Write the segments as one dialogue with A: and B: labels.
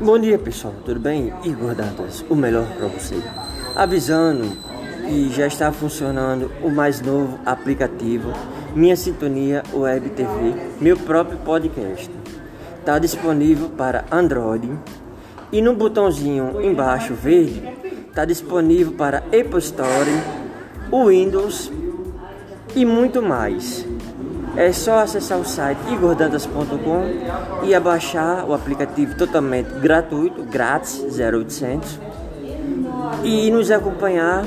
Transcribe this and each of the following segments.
A: Bom dia pessoal, tudo bem? Igor Dantas, o melhor para você. Avisando que já está funcionando o mais novo aplicativo Minha Sintonia Web TV, meu próprio podcast. Está disponível para Android e no botãozinho embaixo verde está disponível para Apple Store, Windows e muito mais. É só acessar o site igordantas.com e abaixar o aplicativo totalmente gratuito, grátis, 0800. E nos acompanhar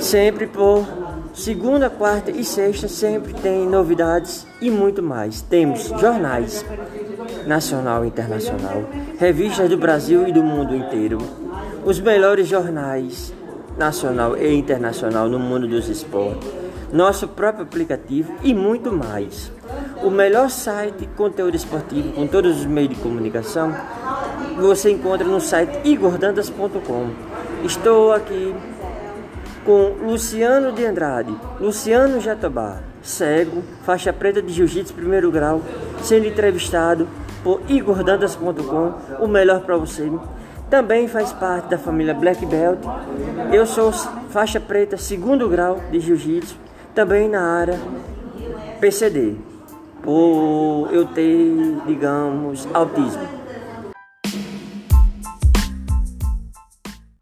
A: sempre por segunda, quarta e sexta, sempre tem novidades e muito mais. Temos jornais nacional e internacional, revistas do Brasil e do mundo inteiro, os melhores jornais nacional e internacional no mundo dos esportes nosso próprio aplicativo e muito mais. O melhor site de conteúdo esportivo com todos os meios de comunicação você encontra no site igordandas.com. Estou aqui com Luciano de Andrade, Luciano Jatobá, cego, faixa preta de jiu-jitsu primeiro grau, sendo entrevistado por igordandas.com, o melhor para você. Também faz parte da família Black Belt. Eu sou faixa preta segundo grau de jiu-jitsu também na área PCD, por eu ter, digamos, autismo.